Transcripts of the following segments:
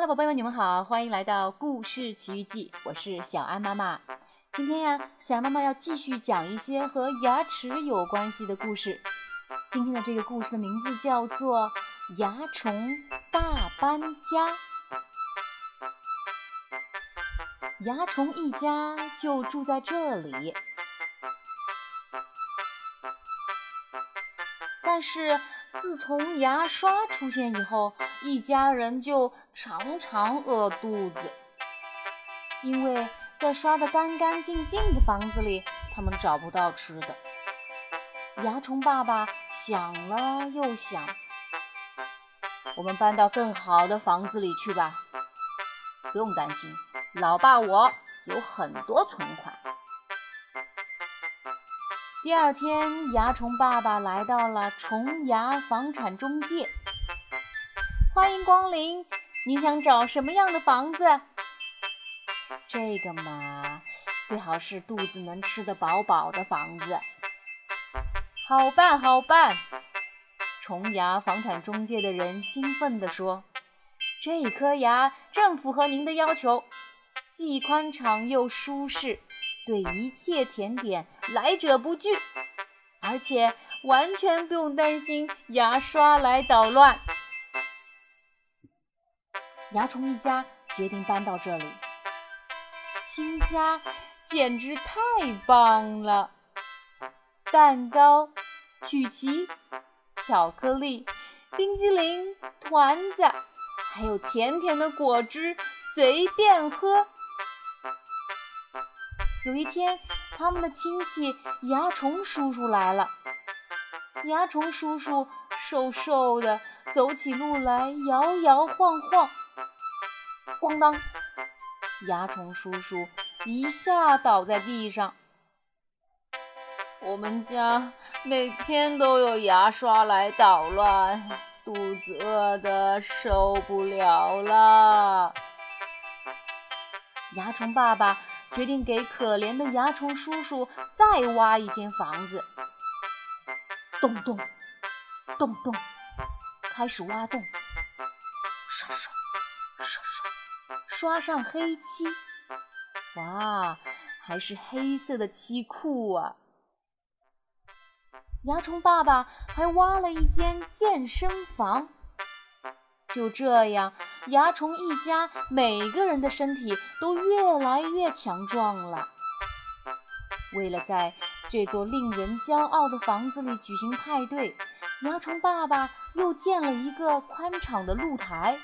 嗨宝贝们，你们好，欢迎来到《故事奇遇记》，我是小安妈妈。今天呀，小安妈妈要继续讲一些和牙齿有关系的故事。今天的这个故事的名字叫做《牙虫大搬家》。牙虫一家就住在这里，但是自从牙刷出现以后，一家人就常常饿肚子，因为在刷得干干净净的房子里，他们找不到吃的。牙虫爸爸想了又想，我们搬到更好的房子里去吧，不用担心。老爸，我有很多存款。第二天，蚜虫爸爸来到了虫牙房产中介，欢迎光临。你想找什么样的房子？这个嘛，最好是肚子能吃得饱饱的房子。好办，好办。虫牙房产中介的人兴奋地说：“这颗牙正符合您的要求。”既宽敞又舒适，对一切甜点来者不拒，而且完全不用担心牙刷来捣乱。牙虫一家决定搬到这里，新家简直太棒了！蛋糕、曲奇、巧克力、冰激凌、团子，还有甜甜的果汁，随便喝。有一天，他们的亲戚蚜虫叔叔来了。蚜虫叔叔瘦瘦的，走起路来摇摇晃晃。咣当！蚜虫叔叔一下倒在地上。我们家每天都有牙刷来捣乱，肚子饿得受不了了。蚜虫爸爸。决定给可怜的蚜虫叔叔再挖一间房子。咚咚咚咚，开始挖洞，刷刷刷刷，刷上黑漆。哇，还是黑色的漆库啊！蚜虫爸爸还挖了一间健身房。就这样，蚜虫一家每个人的身体都越来越强壮了。为了在这座令人骄傲的房子里举行派对，蚜虫爸爸又建了一个宽敞的露台。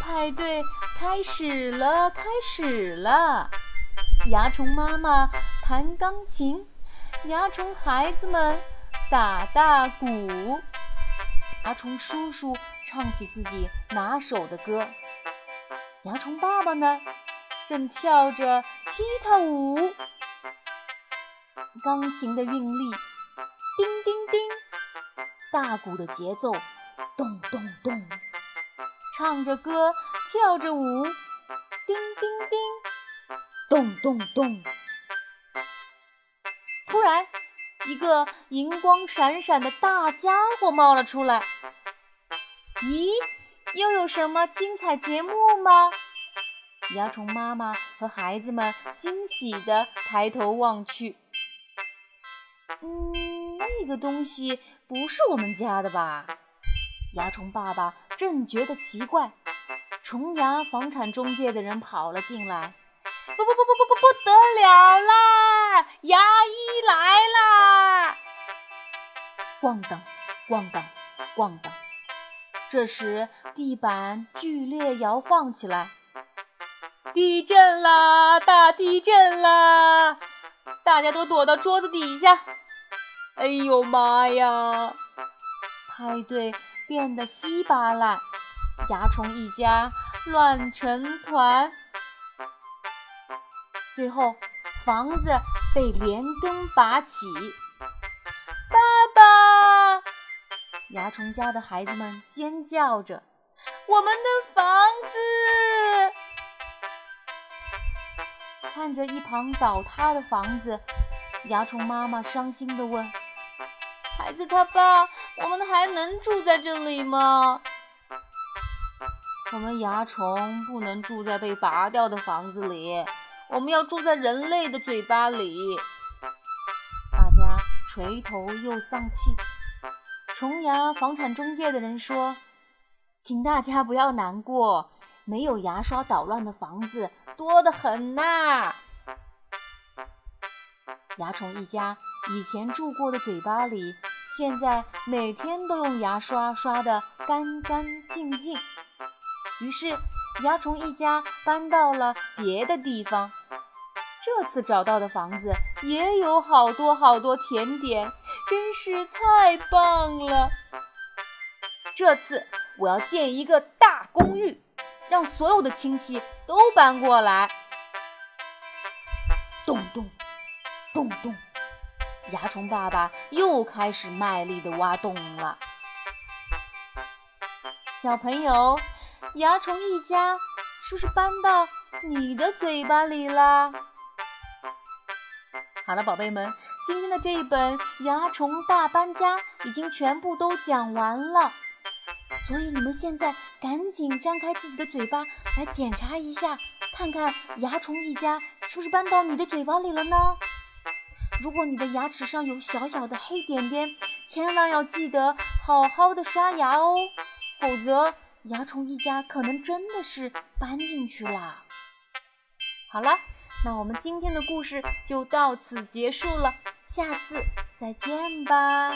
派对开始了，开始了！蚜虫妈妈弹钢琴，蚜虫孩子们打大鼓。蚜虫叔叔唱起自己拿手的歌，蚜虫爸爸呢，正跳着踢踏舞。钢琴的韵律，叮叮叮；大鼓的节奏，咚咚咚。唱着歌，跳着舞，叮叮叮，咚咚咚。一个银光闪闪的大家伙冒了出来。咦，又有什么精彩节目吗？蚜虫妈妈和孩子们惊喜地抬头望去。嗯，那个东西不是我们家的吧？蚜虫爸爸正觉得奇怪。虫牙房产中介的人跑了进来。不不不不不不不得了啦！牙医来啦！咣当，咣当，咣当。这时，地板剧烈摇晃起来。地震啦！大地震啦！大家都躲到桌子底下。哎呦妈呀！派对变得稀巴烂，蚜虫一家乱成团。最后，房子被连根拔起。爸爸！蚜虫家的孩子们尖叫着：“我们的房子！”看着一旁倒塌的房子，蚜虫妈妈伤心地问：“孩子他爸，我们还能住在这里吗？”我们蚜虫不能住在被拔掉的房子里，我们要住在人类的嘴巴里。大家垂头又丧气。虫牙房产中介的人说：“请大家不要难过，没有牙刷捣乱的房子多得很呐。”蚜虫一家以前住过的嘴巴里，现在每天都用牙刷刷得干干净净。于是，蚜虫一家搬到了别的地方。这次找到的房子也有好多好多甜点，真是太棒了！这次我要建一个大公寓，让所有的亲戚都搬过来。咚咚咚咚，蚜虫爸爸又开始卖力地挖洞了。小朋友。蚜虫一家是不是搬到你的嘴巴里了？好了，宝贝们，今天的这一本《蚜虫大搬家》已经全部都讲完了，所以你们现在赶紧张开自己的嘴巴来检查一下，看看蚜虫一家是不是搬到你的嘴巴里了呢？如果你的牙齿上有小小的黑点点，千万要记得好好的刷牙哦，否则。蚜虫一家可能真的是搬进去了。好了，那我们今天的故事就到此结束了，下次再见吧。